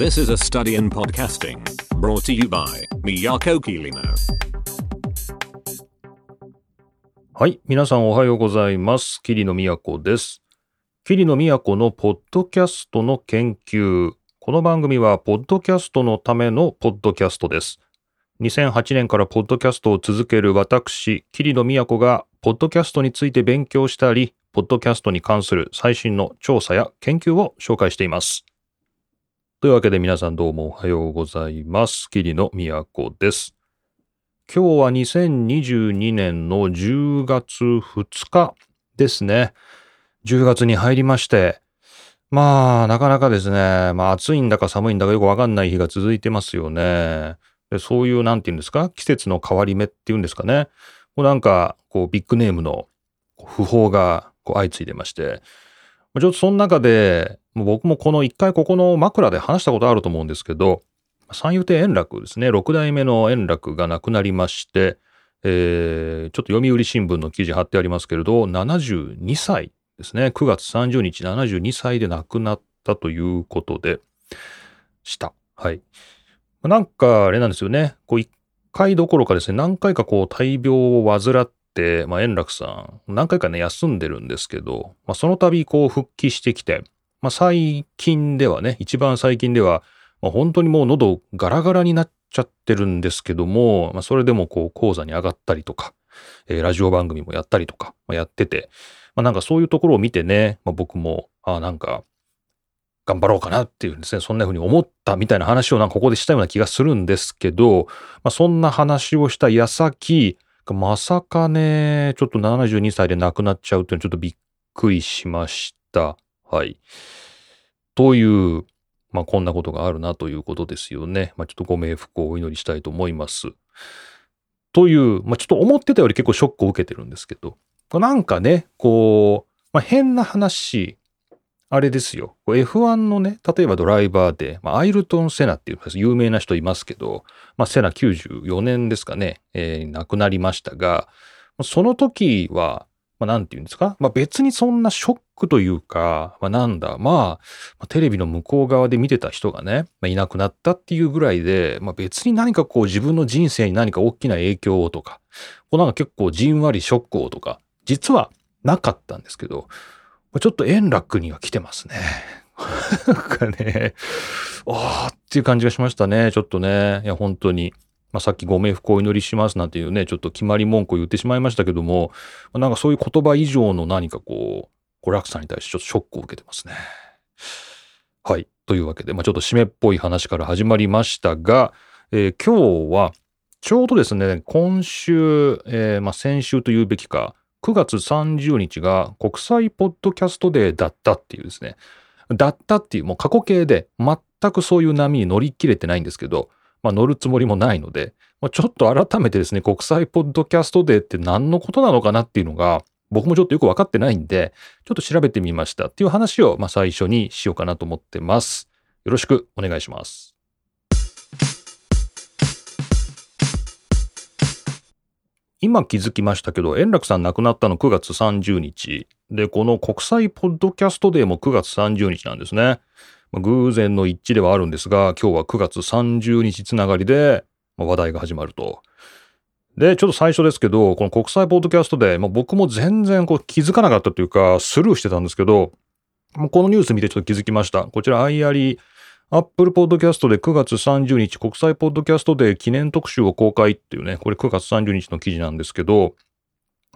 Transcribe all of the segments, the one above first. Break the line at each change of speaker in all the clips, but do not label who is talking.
This is a study in podcasting brought to you by Miyako Kirino.
はい。皆さんおはようございます。桐野都です。桐野都のポッドキャストの研究。この番組は、ポッドキャストのためのポッドキャストです。2008年からポッドキャストを続ける私、桐野都が、ポッドキャストについて勉強したり、ポッドキャストに関する最新の調査や研究を紹介しています。というわけで皆さんどうもおはようございます。桐野都です。今日は2022年の10月2日ですね。10月に入りまして、まあ、なかなかですね、まあ暑いんだか寒いんだかよくわかんない日が続いてますよね。でそういう、なんていうんですか、季節の変わり目っていうんですかね。こうなんか、こう、ビッグネームの訃報がこう相次いでまして、ちょっとその中で、もう僕もこの一回ここの枕で話したことあると思うんですけど、三遊亭円楽ですね、六代目の円楽が亡くなりまして、えーちょっと読売新聞の記事貼ってありますけれど、72歳ですね、9月30日72歳で亡くなったということでした。はい。なんか、あれなんですよね、こう一回どころかですね、何回かこう大病を患って、まあ、円楽さん、何回かね、休んでるんですけど、まあ、その度こう復帰してきて、まあ、最近ではね、一番最近では、まあ、本当にもう喉ガラガラになっちゃってるんですけども、まあ、それでもこう講座に上がったりとか、えーラジオ番組もやったりとか、まあ、やってて、まあ、なんかそういうところを見てね、まあ、僕も、あ、なんか、頑張ろうかなっていうですね、そんな風に思ったみたいな話をなんかここでしたような気がするんですけど、まあ、そんな話をした矢先、まさかね、ちょっと72歳で亡くなっちゃうっていうのはちょっとびっくりしました。はい。という、まあこんなことがあるなということですよね。まあちょっとご冥福をお祈りしたいと思います。という、まあちょっと思ってたより結構ショックを受けてるんですけど、なんかね、こう、まあ変な話、あれですよ。F1 のね、例えばドライバーで、まあ、アイルトン・セナっていう有名な人いますけど、まあ、セナ94年ですかね、えー亡くなりましたが、その時は、まあ、なんて言うんですか、まあ、別にそんなショックというか、まあ、なんだ、まあ、テレビの向こう側で見てた人がね、まあ、いなくなったっていうぐらいで、まあ、別に何かこう自分の人生に何か大きな影響をとか、こうなんか結構じんわりショックをとか、実はなかったんですけど、ちょっと円楽には来てますね。なんかね、ああっていう感じがしましたね。ちょっとね。いや、本当に。まあ、さっきご冥福をお祈りしますなんていうね、ちょっと決まり文句を言ってしまいましたけども、なんかそういう言葉以上の何かこう、娯楽さんに対してちょっとショックを受けてますね。はい。というわけで、まあ、ちょっと締めっぽい話から始まりましたが、えー今日は、ちょうどですね、今週、えーまあ、先週と言うべきか、9月30日が国際ポッドキャストデーだったっていうですね、だったっていうもう過去形で全くそういう波に乗り切れてないんですけど、まあ乗るつもりもないので、まあ、ちょっと改めてですね、国際ポッドキャストデーって何のことなのかなっていうのが、僕もちょっとよくわかってないんで、ちょっと調べてみましたっていう話を、まあ最初にしようかなと思ってます。よろしくお願いします。今気づきましたけど、円楽さん亡くなったの9月30日。で、この国際ポッドキャストデーも9月30日なんですね。まあ偶然の一致ではあるんですが、今日は9月30日つながりでまあ話題が始まると。で、ちょっと最初ですけど、この国際ポッドキャストデー、まあ、僕も全然こう気づかなかったというか、スルーしてたんですけど、もうこのニュース見てちょっと気づきました。こちら、アイアリー、アップルポッドキャストで9月30日国際ポッドキャストデー記念特集を公開っていうね、これ9月30日の記事なんですけど、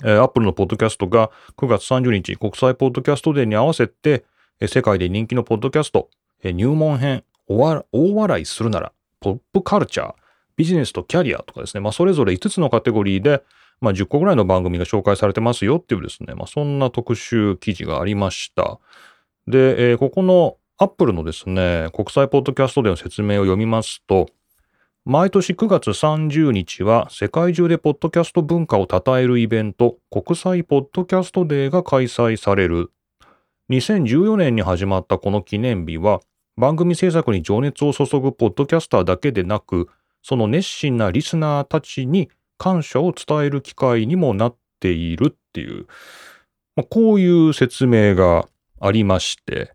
えー、アップルのポッドキャストが9月30日国際ポッドキャストデーに合わせて、世界で人気のポッドキャスト、入門編、大笑いするなら、ポップカルチャー、ビジネスとキャリアとかですね、まあそれぞれ5つのカテゴリーで、まあ10個ぐらいの番組が紹介されてますよっていうですね、まあそんな特集記事がありました。で、えーここのアップルのですね、国際ポッドキャストでの説明を読みますと、毎年9月30日は世界中でポッドキャスト文化を称えるイベント、国際ポッドキャストデーが開催される。2014年に始まったこの記念日は、番組制作に情熱を注ぐポッドキャスターだけでなく、その熱心なリスナーたちに感謝を伝える機会にもなっているっていう、まあこういう説明がありまして、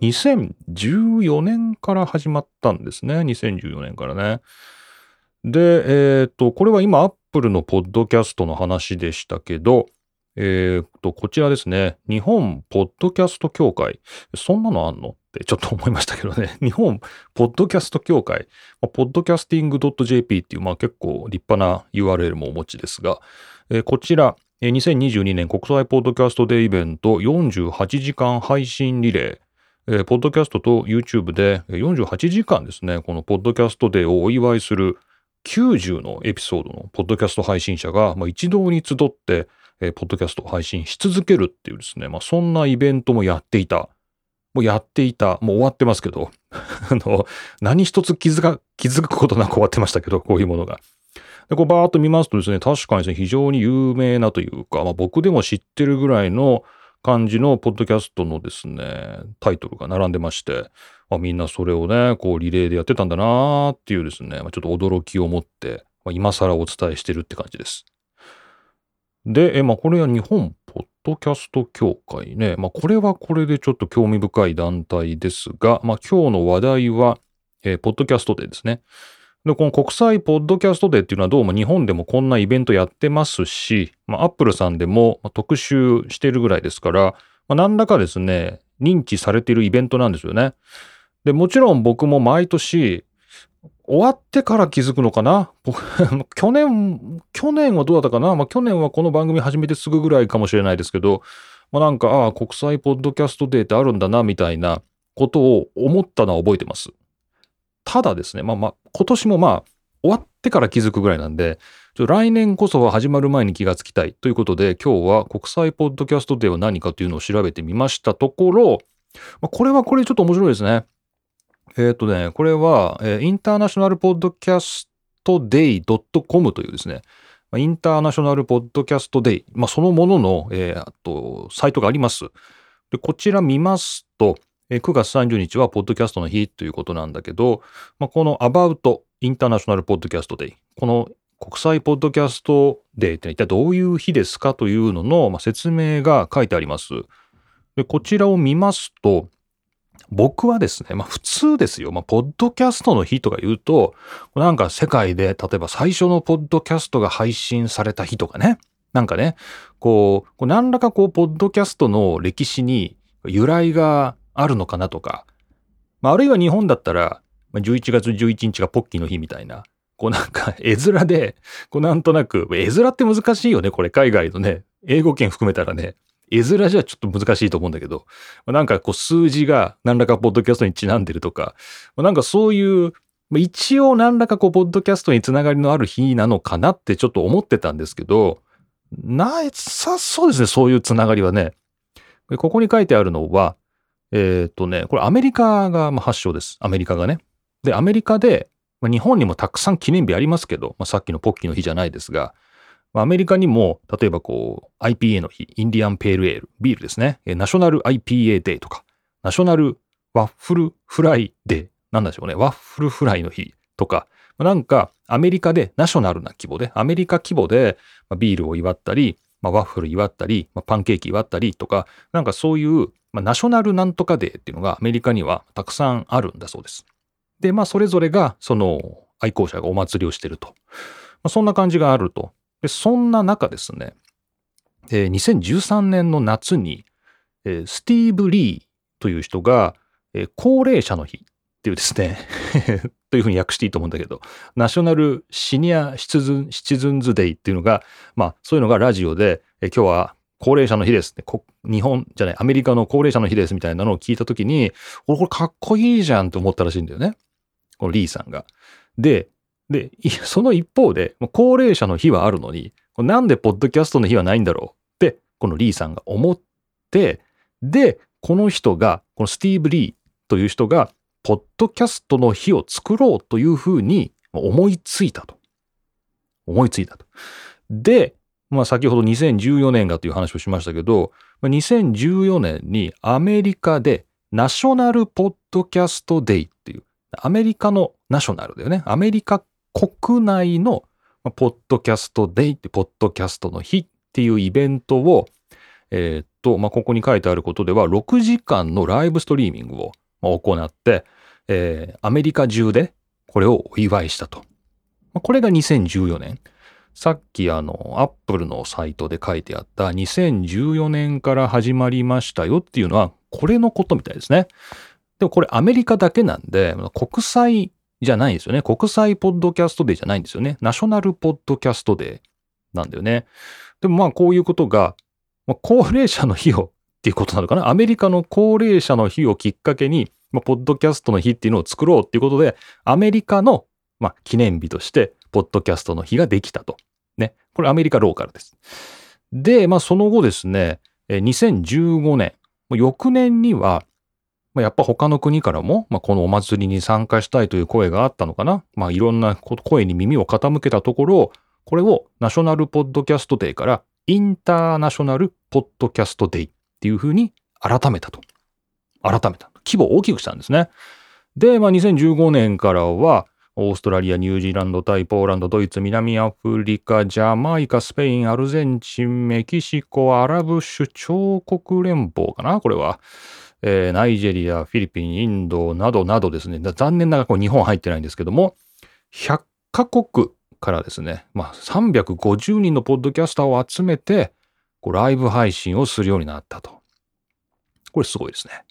2014年から始まったんですね。2014年からね。で、えっ、と、これは今、アップルのポッドキャストの話でしたけど、えっ、と、こちらですね。日本ポッドキャスト協会。そんなのあんの？ってちょっと思いましたけどね。日本ポッドキャスト協会。ポッドキャスティング .jp っていう、まあ結構立派な URL もお持ちですが、えー、こちら、2022年国際ポッドキャストデーイベント48時間配信リレー。えー、ポッドキャストと YouTube で48時間ですね、このポッドキャストデーをお祝いする90のエピソードのポッドキャスト配信者が、まあ、一堂に集って、えー、ポッドキャストを配信し続けるっていうですね、まあ、そんなイベントもやっていた。もうやっていた。もう終わってますけど、あの、何一つ気づか、気づくことなく終わってましたけど、こういうものが。で、こうバーっと見ますとですね、確かにですね、非常に有名なというか、まあ、僕でも知ってるぐらいの感じのポッドキャストのですね、タイトルが並んでまして、まあ、みんなそれをね、こうリレーでやってたんだなーっていうですね、まあ、ちょっと驚きを持って、まあ、今更お伝えしてるって感じです。で、えまあ、これは日本ポッドキャスト協会ね。まあ、これはこれでちょっと興味深い団体ですが、まあ、今日の話題は、えー、ポッドキャストデーですね。で、この国際ポッドキャストデーっていうのはどうも日本でもこんなイベントやってますし、まあ、アップルさんでも特集してるぐらいですから、まあ、何らかですね、認知されているイベントなんですよね。で、もちろん僕も毎年、終わってから気づくのかな？去年、去年はどうだったかな？まあ去年はこの番組始めてすぐぐらいかもしれないですけど、まあなんか、ああ、国際ポッドキャストデーってあるんだな、みたいなことを思ったのは覚えてます。ただですね、まあまあ、今年もまあ、終わってから気づくぐらいなんで、来年こそは始まる前に気がつきたいということで、今日は国際ポッドキャストデーは何かというのを調べてみましたところ、まあ、これはこれちょっと面白いですね。えっ、ー、とね、これは、えー、インターナショナルポッドキャストデイ .com というですね、インターナショナルポッドキャストデイ、まあ、そのものの、えー、とサイトがあります。でこちら見ますと、えー、9月30日はポッドキャストの日ということなんだけど、まあ、この About インターナショナルポッドキャストデイ、この国際ポッドキャストデーって一体どういう日ですかというのの、まあ、説明が書いてあります。でこちらを見ますと、僕はですね、まあ普通ですよ。まあ、ポッドキャストの日とか言うと、なんか世界で、例えば最初のポッドキャストが配信された日とかね。なんかね、こう、何らかこう、ポッドキャストの歴史に由来があるのかなとか、まあ、あるいは日本だったら、11月11日がポッキーの日みたいな、こうなんか絵面で、こうなんとなく、絵面って難しいよね、これ海外のね、英語圏含めたらね。絵面じゃちょっと難しいと思うんだけど、まなんかこう数字が何らかポッドキャストにちなんでるとか、まなんかそういう、ま一応何らかこうポッドキャストにつながりのある日なのかなってちょっと思ってたんですけど、なさそうですね、そういうつながりはね。ここに書いてあるのは、えっ、ー、とね、これアメリカが発祥です。アメリカがね。で、アメリカで、日本にもたくさん記念日ありますけど、まあ、さっきのポッキーの日じゃないですが、アメリカにも、例えばこう、IPA の日、 Indian Pale Ale、ビールですね。ナショナル IPA デーとか、 National Waffle Fry Day、なんでしょうね。ワッフルフライの日とか、なんかアメリカでナショナルな規模で、アメリカ規模でビールを祝ったり、まあ、ワッフル祝ったり、まあ、パンケーキ祝ったりとか、なんかそういう、まあ、 National なんとか Day っていうのがアメリカにはたくさんあるんだそうです。で、まあそれぞれがその愛好者がお祭りをしてると。まあ、そんな感じがあると。で、そんな中ですね、えー、2013年の夏に、えー、スティーブ・リーという人が、えー、高齢者の日っていうですね というふうに訳していいと思うんだけど、ナショナルシニアシチズンシチズンズデイっていうのが、まあそういうのがラジオで、え、今日は高齢者の日ですね。日本じゃない、アメリカの高齢者の日ですみたいなのを聞いたときに、これこれかっこいいじゃんって思ったらしいんだよね。このリーさんが。で、で、その一方で、高齢者の日はあるのに、なんでポッドキャストの日はないんだろう？って、このリーさんが思って、で、この人が、このスティーブ・リーという人が、ポッドキャストの日を作ろうというふうに思いついたと。思いついたと。で、まあ先ほど2014年がという話をしましたけど、2014年にアメリカでナショナルポッドキャストデイっていう、アメリカのナショナルだよね。アメリカ国内のポッドキャストデイって、ポッドキャストの日っていうイベントを、えー、っと、まあ、ここに書いてあることでは、6時間のライブストリーミングを行って、えー、アメリカ中でこれをお祝いしたと。まあ、これが2014年。さっきあの、アップルのサイトで書いてあった2014年から始まりましたよっていうのは、これのことみたいですね。でもこれアメリカだけなんで、国際じゃないんですよね。国際ポッドキャストデーじゃないんですよね。ナショナルポッドキャストデーなんだよね。でもまあこういうことが、まあ、高齢者の日をっていうことなのかな。アメリカの高齢者の日をきっかけに、まあ、ポッドキャストの日っていうのを作ろうっていうことで、アメリカの、まあ、記念日として、ポッドキャストの日ができたと。ね。これアメリカローカルです。で、まあその後ですね、2015年、翌年には、まあ、やっぱ他の国からも、まあ、このお祭りに参加したいという声があったのかな。まあいろんな声に耳を傾けたところ、これをナショナルポッドキャストデーからインターナショナルポッドキャストデイっていうふうに改めたと。改めた。規模を大きくしたんですね。で、まあ、2015年からは、オーストラリア、ニュージーランド、タイ、ポーランド、ドイツ、南アフリカ、ジャマイカ、スペイン、アルゼンチン、メキシコ、アラブ首長国連邦かなこれは。えー、ナイジェリア、フィリピン、インドなどなどですね。残念ながらこう日本入ってないんですけども、100カ国からですね、まあ、350人のポッドキャスターを集めて、こうライブ配信をするようになったと。これすごいですね。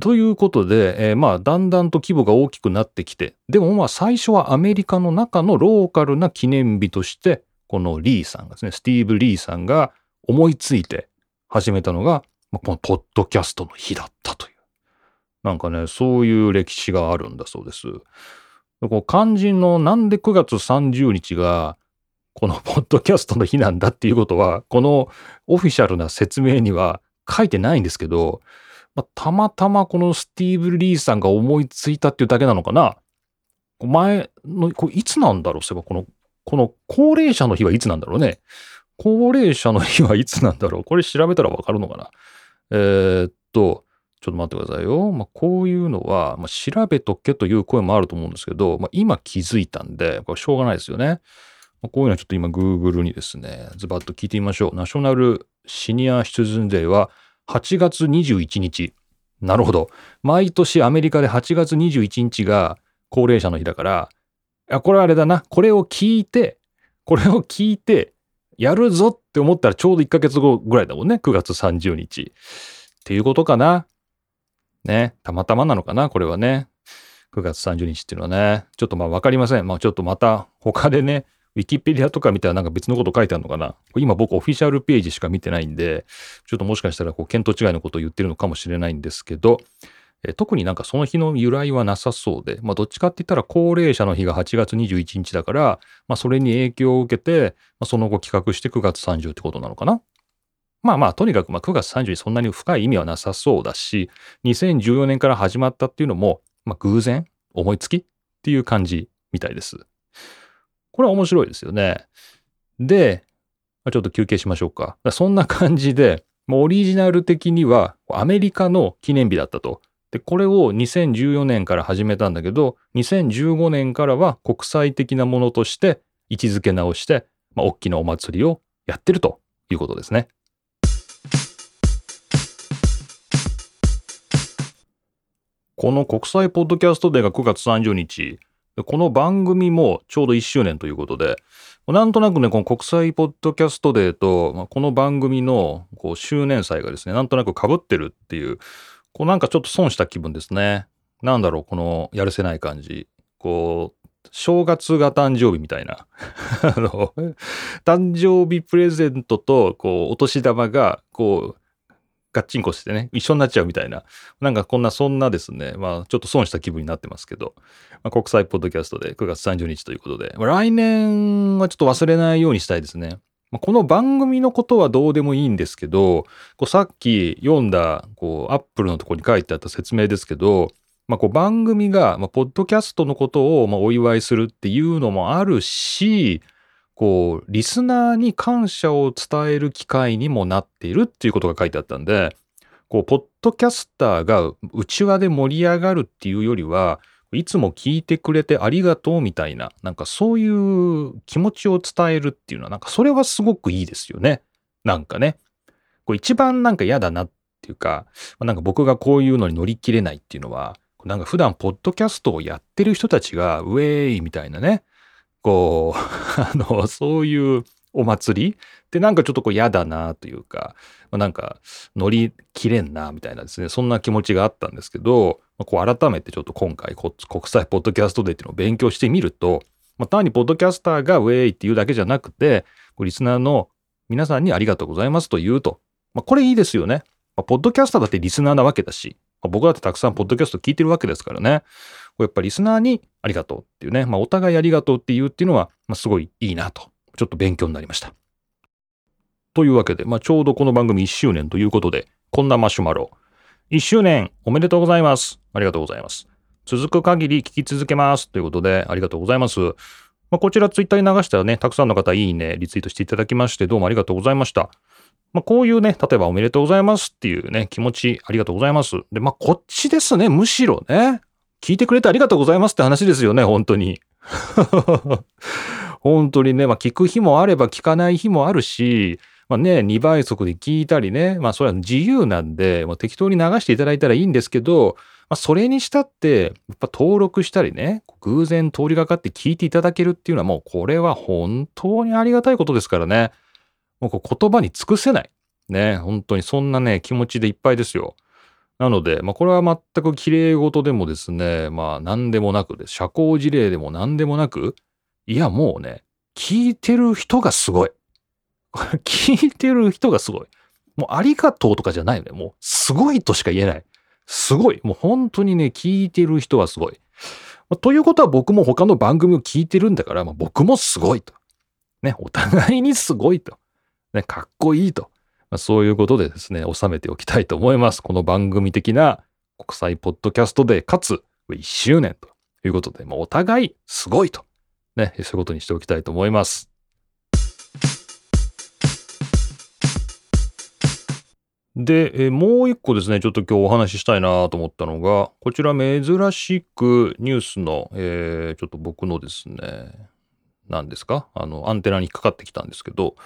ということで、えー、まあ、だんだんと規模が大きくなってきて、でもまあ、最初はアメリカの中のローカルな記念日として、このリーさんがですね、スティーブ・リーさんが思いついて始めたのが、まあ、このポッドキャストの日だったという。なんかね、そういう歴史があるんだそうです。こう肝心のなんで9月30日がこの ポッドキャストの日なんだっていうことは、このオフィシャルな説明には書いてないんですけど、まあ、たまたまこのスティーブ・リーさんが思いついたっていうだけなのかな。前の、これいつなんだろうそういえば、この、この高齢者の日はいつなんだろうね。高齢者の日はいつなんだろうこれ調べたらわかるのかなえー、っと、ちょっと待ってくださいよ。まあ、こういうのは、まあ、調べとけという声もあると思うんですけど、まあ、今気づいたんで、これしょうがないですよね。まあ、こういうのはちょっと今 Google にですね、ズバッと聞いてみましょう。ナショナルシニアシチズンデーは8月21日。なるほど。毎年アメリカで8月21日が高齢者の日だから、あ、これはあれだな。これを聞いて、これを聞いて、やるぞって思ったらちょうど1ヶ月後ぐらいだもんね。9月30日。っていうことかな。ね。たまたまなのかな、これはね。9月30日っていうのはね。ちょっとまあわかりません。まあちょっとまた他でね、ウィキペディアとか見たらなんか別のこと書いてあるのかな今僕オフィシャルページしか見てないんで、ちょっともしかしたらこう見当違いのことを言ってるのかもしれないんですけど、特になんかその日の由来はなさそうで、まあどっちかって言ったら高齢者の日が8月21日だから、まあそれに影響を受けて、まあ、その後企画して9月30ってことなのかなまあまあ、とにかくま9月30にそんなに深い意味はなさそうだし、2014年から始まったっていうのも、まあ偶然、思いつきっていう感じみたいです。これは面白いですよね。で、まあ、ちょっと休憩しましょうか。そんな感じで、もうオリジナル的にはアメリカの記念日だったと。で、これを2014年から始めたんだけど、2015年からは国際的なものとして位置づけ直して、まあ、大きなお祭りをやってるということですね。この国際ポッドキャストデーが9月30日、この番組もちょうど1周年ということで、なんとなくね、この国際ポッドキャストデーと、この番組のこう周年祭がですね、なんとなく被ってるっていう、こうなんかちょっと損した気分ですね。なんだろう、このやるせない感じ。こう、正月が誕生日みたいな。あの、誕生日プレゼントと、こう、お年玉が、こう、ガッチンコしてね、一緒になっちゃうみたいな、なんかこんな、そんなですね、まあちょっと損した気分になってますけど、まあ、国際ポッドキャストで9月30日ということで、まあ、来年はちょっと忘れないようにしたいですね。まあ、この番組のことはどうでもいいんですけど、こうさっき読んだ、こう、アップルのとこに書いてあった説明ですけど、まあ、こう番組が、まあ、ポッドキャストのことを、まあ、お祝いするっていうのもあるし、こう、リスナーに感謝を伝える機会にもなっているっていうことが書いてあったんで、こう、ポッドキャスターが内輪で盛り上がるっていうよりは、いつも聞いてくれてありがとうみたいな、なんかそういう気持ちを伝えるっていうのは、なんかそれはすごくいいですよね。なんかね。こう一番なんか嫌だなっていうか、なんか僕がこういうのに乗り切れないっていうのは、なんか普段ポッドキャストをやってる人たちが、ウェーイみたいなね、こう、あの、そういうお祭りってなんかちょっとこう嫌だなというか、なんか乗り切れんなみたいなですね、そんな気持ちがあったんですけど、まあ、こう改めてちょっと今回国際ポッドキャストデーっていうのを勉強してみると、まあ、単にポッドキャスターがウェイっていうだけじゃなくて、リスナーの皆さんにありがとうございますと言うと。まあ、これいいですよね。まあ、ポッドキャスターだってリスナーなわけだし、まあ、僕だってたくさんポッドキャスト聞いてるわけですからね。やっぱリスナーにありがとうっていうね、まあ、お互いありがとうっていうっていうのは、まあ、すごいいいなと、ちょっと勉強になりました。というわけで、まあ、ちょうどこの番組1周年ということで、こんなマシュマロ。1周年おめでとうございます。ありがとうございます。続く限り聞き続けます。ということで、ありがとうございます。まあ、こちらツイッターに流したらね、たくさんの方いいね、リツイートしていただきまして、どうもありがとうございました。まあ、こういうね、例えばおめでとうございますっていうね、気持ちありがとうございます。で、まあ、こっちですね、むしろね。聞いてくれてありがとうございますって話ですよね、本当に。本当にね、まあ、聞く日もあれば聞かない日もあるし、まあね、2倍速で聞いたりね、まあそれは自由なんで、まあ、適当に流していただいたらいいんですけど、まあ、それにしたって、やっぱ登録したりね、偶然通りがかって聞いていただけるっていうのはもうこれは本当にありがたいことですからね。もう言葉に尽くせない。ね、本当にそんなね、気持ちでいっぱいですよ。なので、まあこれは全く綺麗事でもですね、まあ何でもなくで、社交辞令でも何でもなく、いやもうね、聞いてる人がすごい。聞いてる人がすごい。もうありがとうとかじゃないよね。もうすごいとしか言えない。すごい。もう本当にね、聞いてる人はすごい。ということは僕も他の番組を聞いてるんだから、まあ、僕もすごいと。ね、お互いにすごいと。ね、かっこいいと。まあ、そういうことでですね、収めておきたいと思います。この番組的な国際ポッドキャストで、かつ1周年ということで、まあ、お互いすごいと。ね、そういうことにしておきたいと思います。で、えもう一個ですね、ちょっと今日お話ししたいなと思ったのが、こちら珍しくニュースの、えー、ちょっと僕のですね、何ですか？あの、アンテナに引っかかってきたんですけど、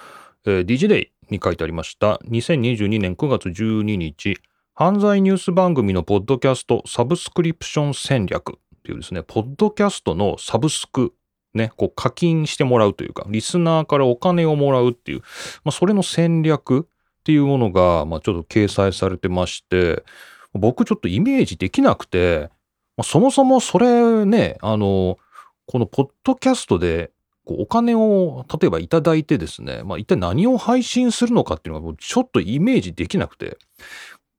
えー、DigiDay に書いてありました、2022年9月12日、犯罪ニュース番組のポッドキャストサブスクリプション戦略っていうですね、ポッドキャストのサブスク、ね、こう課金してもらうというか、リスナーからお金をもらうっていう、まあ、それの戦略、っていうものが、まあ、ちょっと掲載されてまして、僕ちょっとイメージできなくて、まあ、そもそもそれね、あの、このポッドキャストでこうお金を例えばいただいてですね、まあ、一体何を配信するのかっていうのがちょっとイメージできなくて、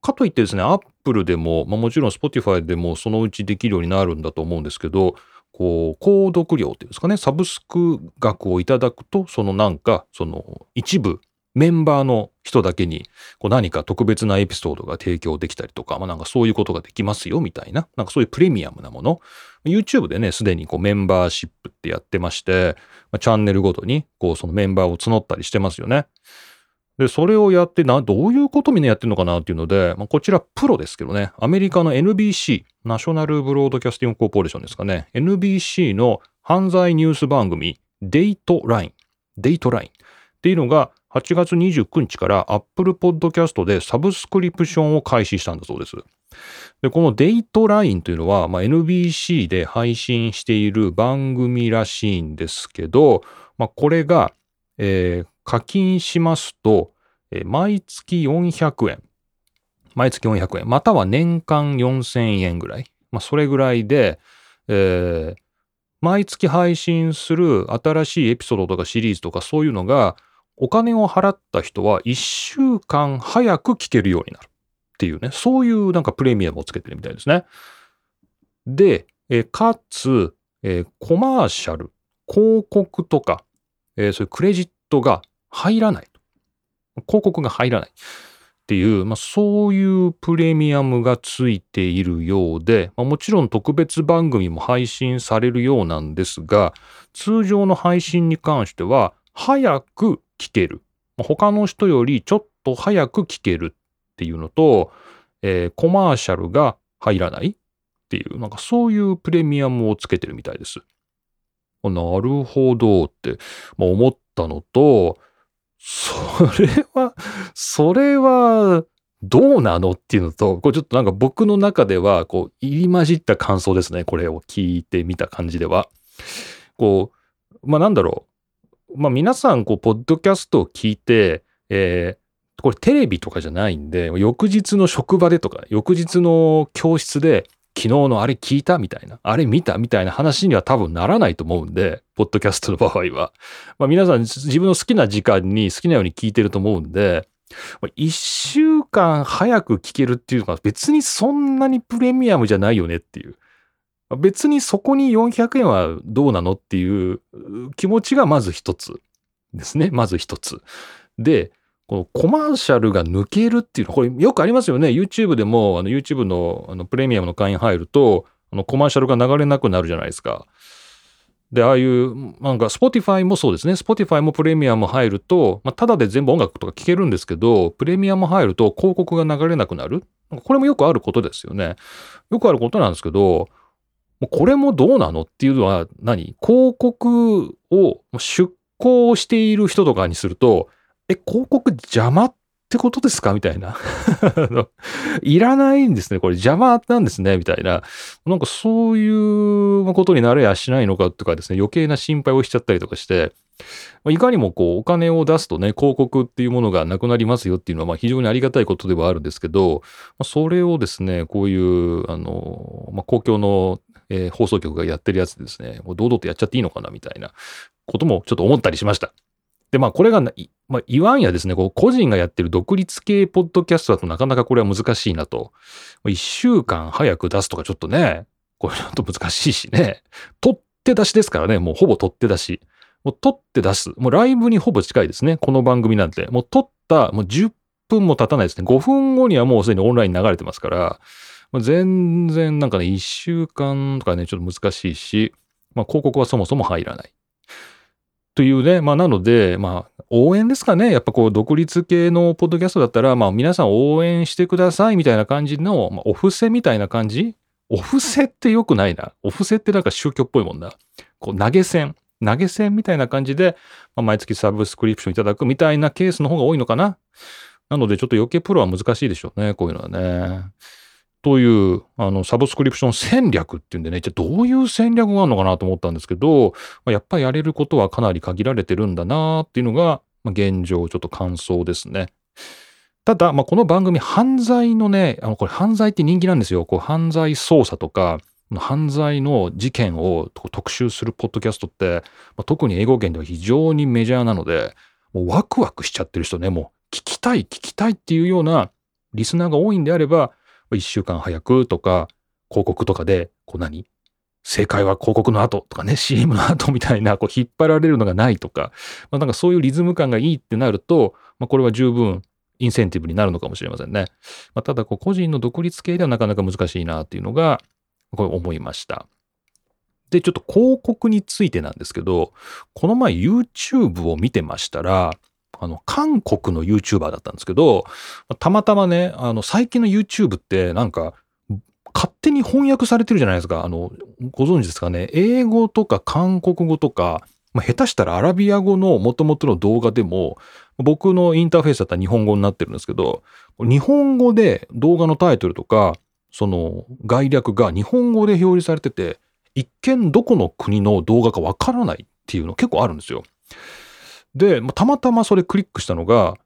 かといってですね、アップルでも、まあ、もちろん Spotify でもそのうちできるようになるんだと思うんですけど、こう、購読料っていうんですかね、サブスク額をいただくと、そのなんか、その一部メンバーの人だけにこう何か特別なエピソードが提供できたりとか、まあなんかそういうことができますよみたいな、なんかそういうプレミアムなもの。YouTube でね、すでにこうメンバーシップってやってまして、まあ、チャンネルごとにこうそのメンバーを募ったりしてますよね。で、それをやってな、どういうことみんなやってんのかなっていうので、まあ、こちらプロですけどね、アメリカの NBC、 National Broadcasting Corporation ですかね、NBC の犯罪ニュース番組、 Dateline、Dateline っていうのが、8月29日から Apple Podcast でサブスクリプションを開始したんだそうです。で、この Dateline というのは、まあ、NBC で配信している番組らしいんですけど、まあ、これが、えー、課金しますと、えー、毎月400円。毎月400円。または年間4000円ぐらい。まあ、それぐらいで、えー、毎月配信する新しいエピソードとかシリーズとかそういうのが、お金を払った人は1週間早く聞けるようになるっていうね、そういうなんかプレミアムをつけてるみたいですね。で、えかつ、えコマーシャル、広告とか、えそういうクレジットが入らない。広告が入らないっていう、まあ、そういうプレミアムがついているようで、まあ、もちろん特別番組も配信されるようなんですが、通常の配信に関しては、早く聞ける。他の人よりちょっと早く聞けるっていうのと、えー、コマーシャルが入らないっていう、なんかそういうプレミアムをつけてるみたいです。なるほどって、まあ、思ったのと、それは、それは、どうなのっていうのと、これちょっとなんか僕の中では、こう、入り混じった感想ですね。これを聞いてみた感じでは。こう、まあなんだろう。まあ皆さん、こう、ポッドキャストを聞いて、えー、これテレビとかじゃないんで、翌日の職場でとか、翌日の教室で、昨日のあれ聞いたみたいな、あれ見たみたいな話には多分ならないと思うんで、ポッドキャストの場合は。まあ皆さん自分の好きな時間に好きなように聞いてると思うんで、一週間早く聞けるっていうのは別にそんなにプレミアムじゃないよねっていう。別にそこに400円はどうなのっていう気持ちがまず一つですね。まず一つ。で、このコマーシャルが抜けるっていうの、これよくありますよね。YouTube でも、の YouTube のあのプレミアムの会員入ると、あのコマーシャルが流れなくなるじゃないですか。で、ああいう、なんか Spotify もそうですね。Spotify もプレミアム入ると、まあ、ただで全部音楽とか聴けるんですけど、プレミアム入ると広告が流れなくなる。これもよくあることですよね。よくあることなんですけど、もうこれもどうなのっていうのは何？広告を出稿している人とかにすると、え、広告邪魔ってことですか？みたいな。いらないんですね。これ邪魔なんですね。みたいな。なんかそういうことになれやしないのかとかですね、余計な心配をしちゃったりとかして、いかにもこうお金を出すとね、広告っていうものがなくなりますよっていうのはまあ非常にありがたいことではあるんですけど、それをですね、こういう、あの、まあ、公共の、えー、放送局がやってるやつですね、もう堂々とやっちゃっていいのかなみたいなこともちょっと思ったりしました。で、まあこれがなまあ、言わんやですね、こう個人がやってる独立系ポッドキャストだとなかなかこれは難しいなと。一週間早く出すとかちょっとね、これちょっと難しいしね。取って出しですからね、もうほぼ取って出し。もう取って出す。もうライブにほぼ近いですね、この番組なんて。もう取った、もう10分も経たないですね。5分後にはもうすでにオンライン流れてますから、もう全然なんかね、1週間とかね、ちょっと難しいし、まあ広告はそもそも入らない。というね、まあなので、まあ応援ですかね。やっぱこう独立系のポッドキャストだったら、まあ皆さん応援してくださいみたいな感じの、まあ、お布施みたいな感じ？お布施って良くないな。お布施ってなんか宗教っぽいもんな。こう投げ銭。投げ銭みたいな感じで、まあ、毎月サブスクリプションいただくみたいなケースの方が多いのかな。なのでちょっと余計プロは難しいでしょうね。こういうのはね。という、あの、サブスクリプション戦略っていうんでね、じゃどういう戦略があるのかなと思ったんですけど、まあ、やっぱりやれることはかなり限られてるんだなっていうのが、まあ、現状、ちょっと感想ですね。ただ、まあ、この番組、犯罪のね、あの、これ犯罪って人気なんですよ。こう、犯罪捜査とか、犯罪の事件を特集するポッドキャストって、まあ、特に英語圏では非常にメジャーなので、もうワクワクしちゃってる人ね、もう聞きたい、聞きたいっていうようなリスナーが多いんであれば、一週間早くとか、広告とかで、こう何？正解は広告の後とかね、CM の後みたいな、こう引っ張られるのがないとか、まあ、なんかそういうリズム感がいいってなると、まあ、これは十分インセンティブになるのかもしれませんね。まあ、ただ、個人の独立系ではなかなか難しいなっていうのが、これ思いました。で、ちょっと広告についてなんですけど、この前 YouTube を見てましたら、あの、韓国の YouTuber だったんですけど、たまたまね、あの、最近の YouTube ってなんか、勝手に翻訳されてるじゃないですか。あの、ご存知ですかね。英語とか韓国語とか、まあ、下手したらアラビア語の元々の動画でも、僕のインターフェースだったら日本語になってるんですけど、日本語で動画のタイトルとか、その概略が日本語で表示されてて、一見どこの国の動画かわからないっていうの結構あるんですよ。で、またまたまそれクリックしたのが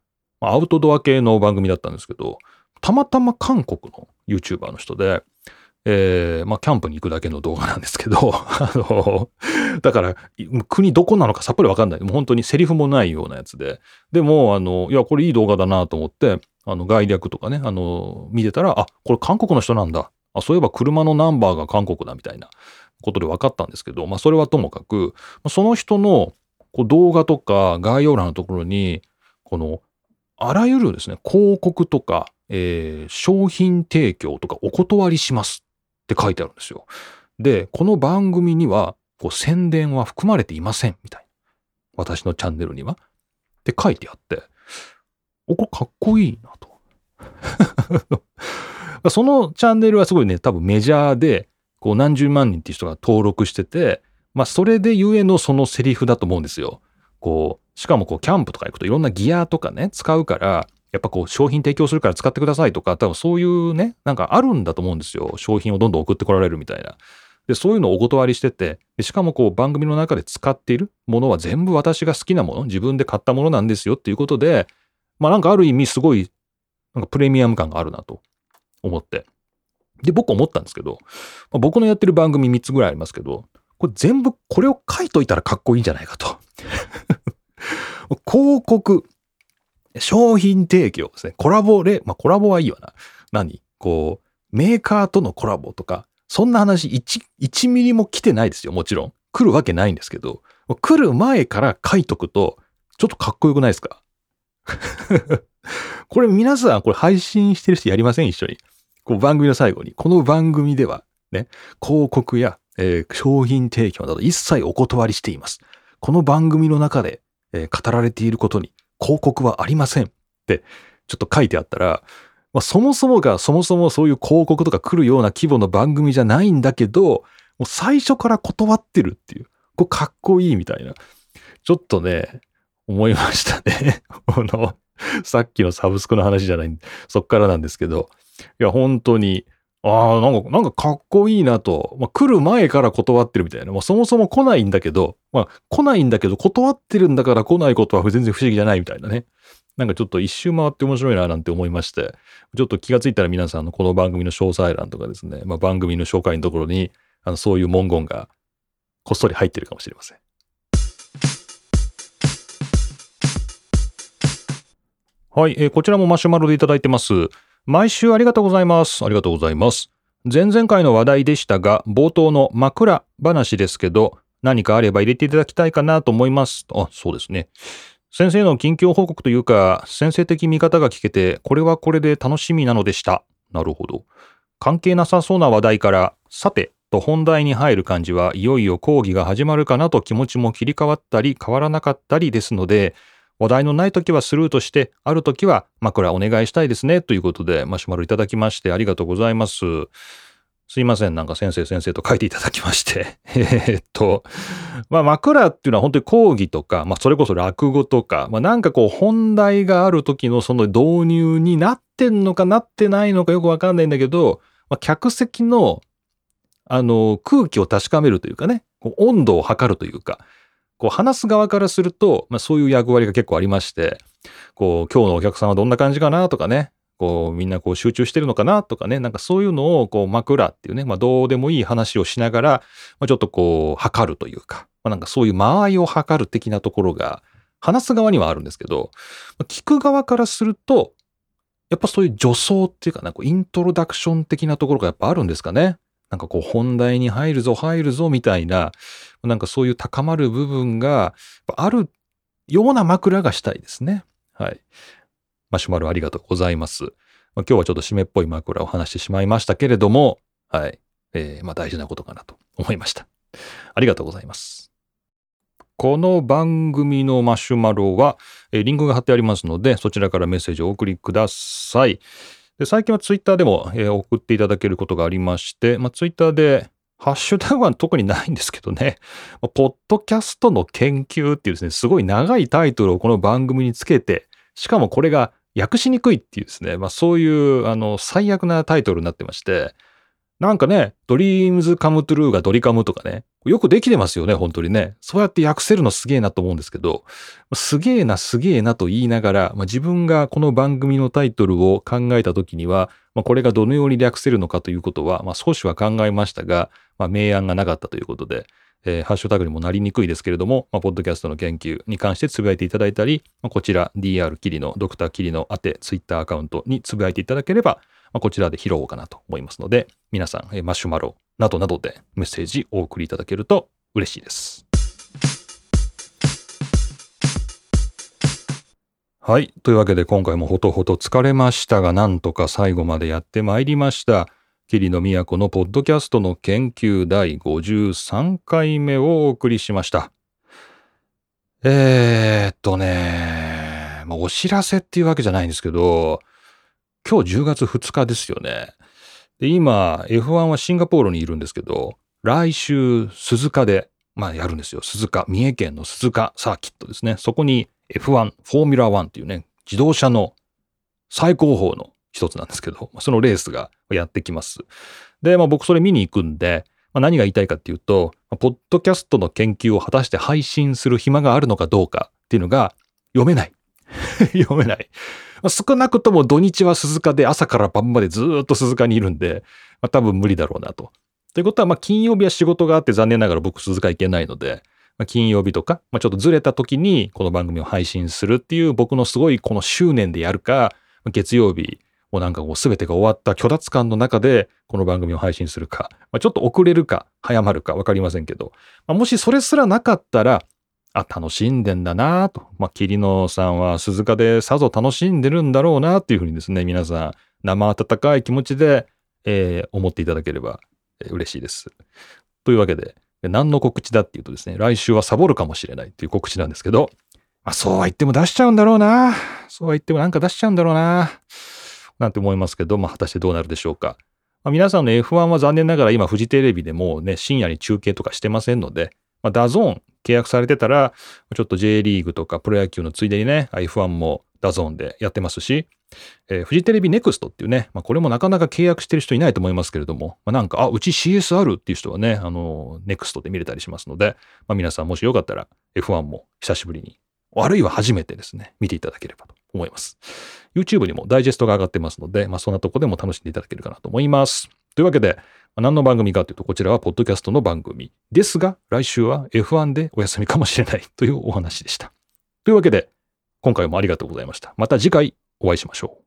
ま、アウトドア系の番組だったんですけど、たまたま韓国の YouTuber の人で、えー、まあ、キャンプに行くだけの動画なんですけど、あの、だから、国どこなのかさっぱりわかんない。もう本当にセリフもないようなやつで。でも、あの、いや、これいい動画だなと思って、あの、概略とかね、あの、見てたら、あ、これ韓国の人なんだ。あ、そういえば車のナンバーが韓国だみたいなことで分かったんですけど、まあ、それはともかく、その人のこう動画とか概要欄のところに、この、あらゆるですね、広告とか、えー、商品提供とかお断りしますって書いてあるんですよ。で、この番組には、こう宣伝は含まれていません、みたいな。私のチャンネルには。って書いてあって、お、これかっこいいなと。そのチャンネルはすごいね、多分メジャーで、こう何十万人っていう人が登録してて、まあそれでゆえのそのセリフだと思うんですよ。こう、しかもこう、キャンプとか行くといろんなギアとかね、使うから、やっぱこう、商品提供するから使ってくださいとか、多分そういうね、なんかあるんだと思うんですよ。商品をどんどん送ってこられるみたいな。で、そういうのをお断りしてて、でしかもこう、番組の中で使っているものは全部私が好きなもの、自分で買ったものなんですよっていうことで、まあなんかある意味すごい、なんかプレミアム感があるなと思って。で、僕思ったんですけど、まあ、僕のやってる番組3つぐらいありますけど、これ全部これを書いといたらかっこいいんじゃないかと。広告、商品提供ですね。コラボレ、まあコラボはいいわな。何？こう、メーカーとのコラボとか、そんな話1、1ミリも来てないですよ、もちろん。来るわけないんですけど、来る前から書いとくと、ちょっとかっこよくないですか？これ皆さん、これ配信してる人やりません？一緒に。こう番組の最後に、この番組では、ね、広告や、えー、商品提供など一切お断りしています。この番組の中で、えー、語られていることに広告はありませんってちょっと書いてあったら、まあ、そもそもがそもそもそういう広告とか来るような規模の番組じゃないんだけど、もう最初から断ってるっていう、こうかっこいいみたいな。ちょっとね、思いましたね。この、さっきのサブスクの話じゃない、そっからなんですけど、いや、本当に、ああ、なんか、なんかかっこいいなと。まあ、来る前から断ってるみたいな。まあ、そもそも来ないんだけど、まあ、来ないんだけど、断ってるんだから来ないことは全然不思議じゃないみたいなね。なんかちょっと一周回って面白いななんて思いまして、ちょっと気がついたら皆さんのこの番組の詳細欄とかですね、まあ、番組の紹介のところに、あの、そういう文言がこっそり入ってるかもしれません。はい、えー、こちらもマシュマロでいただいてます。毎週ありがとうございます。ありがとうございます。前々回の話題でしたが、冒頭の枕話ですけど、何かあれば入れていただきたいかなと思います。あ、そうですね。先生の近況報告というか、先生的見方が聞けて、これはこれで楽しみなのでした。なるほど。関係なさそうな話題から、さて、と本題に入る感じはいよいよ講義が始まるかなと気持ちも切り替わったり変わらなかったりですので、話題のない時はスルーとして、ある時は枕お願いしたいですね。ということで、マシュマロいただきましてありがとうございます。すいません。なんか先生先生と書いていただきまして。えっと、まあ枕っていうのは本当に講義とか、まあそれこそ落語とか、まあなんかこう本題がある時のその導入になってんのかなってないのかよくわかんないんだけど、まあ客席のあの空気を確かめるというかね、温度を測るというか、こう話す側からすると、まあ、そういう役割が結構ありまして、こう今日のお客さんはどんな感じかなとかね、こうみんなこう集中してるのかなとかね、なんかそういうのをこう枕っていうね、まあどうでもいい話をしながら、まあ、ちょっとこう測るというか、まあ、なんかそういう間合いを測る的なところが話す側にはあるんですけど、ま、聞く側からすると、やっぱそういう助走っていうかな、こうイントロダクション的なところがやっぱあるんですかね。なんかこう本題に入るぞ入るぞみたいな、なんかそういう高まる部分があるような枕がしたいですね。はい。マシュマロありがとうございます。まあ、今日はちょっと締めっぽい枕を話してしまいましたけれども、はい。えー、まあ大事なことかなと思いました。ありがとうございます。この番組のマシュマロは、えー、リンクが貼ってありますので、そちらからメッセージをお送りください。で最近はツイッターでも、えー、送っていただけることがありまして、まあ、ツイッターで、ハッシュタグは特にないんですけどね、まあポッドキャストの研究っていうですね、すごい長いタイトルをこの番組につけて、しかもこれが訳しにくいっていうですね、まあそういう、あの、最悪なタイトルになってまして、なんかね、ドリームズカムトゥルーがドリカムとかね、よくできてますよね、本当にね。そうやって訳せるのすげえなと思うんですけど、すげえな、すげえなと言いながら、まあ、自分がこの番組のタイトルを考えた時には、まあ、これがどのように略せるのかということは、まあ、少しは考えましたが、まあ、明暗がなかったということで、えー、ハッシュタグにもなりにくいですけれども、まあ、ポッドキャストの研究に関してつぶやいていただいたり、まあ、こちら DR キリのドクターキリの宛てツイッターアカウントにつぶやいていただければ、まあ、こちらで拾おうかなと思いますので、皆さん、マシュマロなどなどでメッセージお送りいただけると嬉しいです。はい。というわけで今回もほとほと疲れましたが、なんとか最後までやってまいりました。桐野都のポッドキャストの研究第53回目をお送りしました。えー、っとね、まあ、お知らせっていうわけじゃないんですけど、今日10月2日ですよね。で、今、F1 はシンガポールにいるんですけど、来週、鈴鹿で、まあやるんですよ。鈴鹿、三重県の鈴鹿サーキットですね。そこに F1、フォーミュラー1っていうね、自動車の最高峰の一つなんですけど、そのレースがやってきます。で、まあ僕それ見に行くんで、まあ、何が言いたいかっていうと、ポッドキャストの研究を果たして配信する暇があるのかどうかっていうのが読めない。読めない。少なくとも土日は鈴鹿で朝から晩までずっと鈴鹿にいるんで、まあ、多分無理だろうなと。ということは、まあ、金曜日は仕事があって残念ながら僕鈴鹿行けないので、まあ、金曜日とか、まあ、ちょっとずれた時にこの番組を配信するっていう僕のすごいこの執念でやるか、月曜日、もうなんかこう全てが終わった虚脱感の中でこの番組を配信するか、まあ、ちょっと遅れるか早まるかわかりませんけど、まあ、もしそれすらなかったら、あ、楽しんでんだなと。まあ、桐野さんは鈴鹿でさぞ楽しんでるんだろうなっていうふうにですね、皆さん生温かい気持ちで、えー、思っていただければ、えー、嬉しいです。というわけで、何の告知だっていうとですね、来週はサボるかもしれないっていう告知なんですけど、まあ、そうは言っても出しちゃうんだろうな。そうは言ってもなんか出しちゃうんだろうな。なんて思いますけど、まあ、果たしてどうなるでしょうか。まあ、皆さんの F1 は残念ながら今、フジテレビでもね、深夜に中継とかしてませんので、まあ、 DAZN 契約されてたら、ちょっと J リーグとかプロ野球のついでにね、F1 も DAZN でやってますし、えー、フジテレビネクストっていうね、まあ、これもなかなか契約してる人いないと思いますけれども、まあ、なんか、あ、うち CS あるっていう人はね、あの、ネクストで見れたりしますので、まあ、皆さんもしよかったら F1 も久しぶりに、あるいは初めてですね、見ていただければと思います。YouTube にもダイジェストが上がってますので、まあ、そんなとこでも楽しんでいただけるかなと思います。というわけで、何の番組かというと、こちらはポッドキャストの番組ですが、来週は F1 でお休みかもしれない というお話でした。というわけで、今回もありがとうございました。また次回お会いしましょう。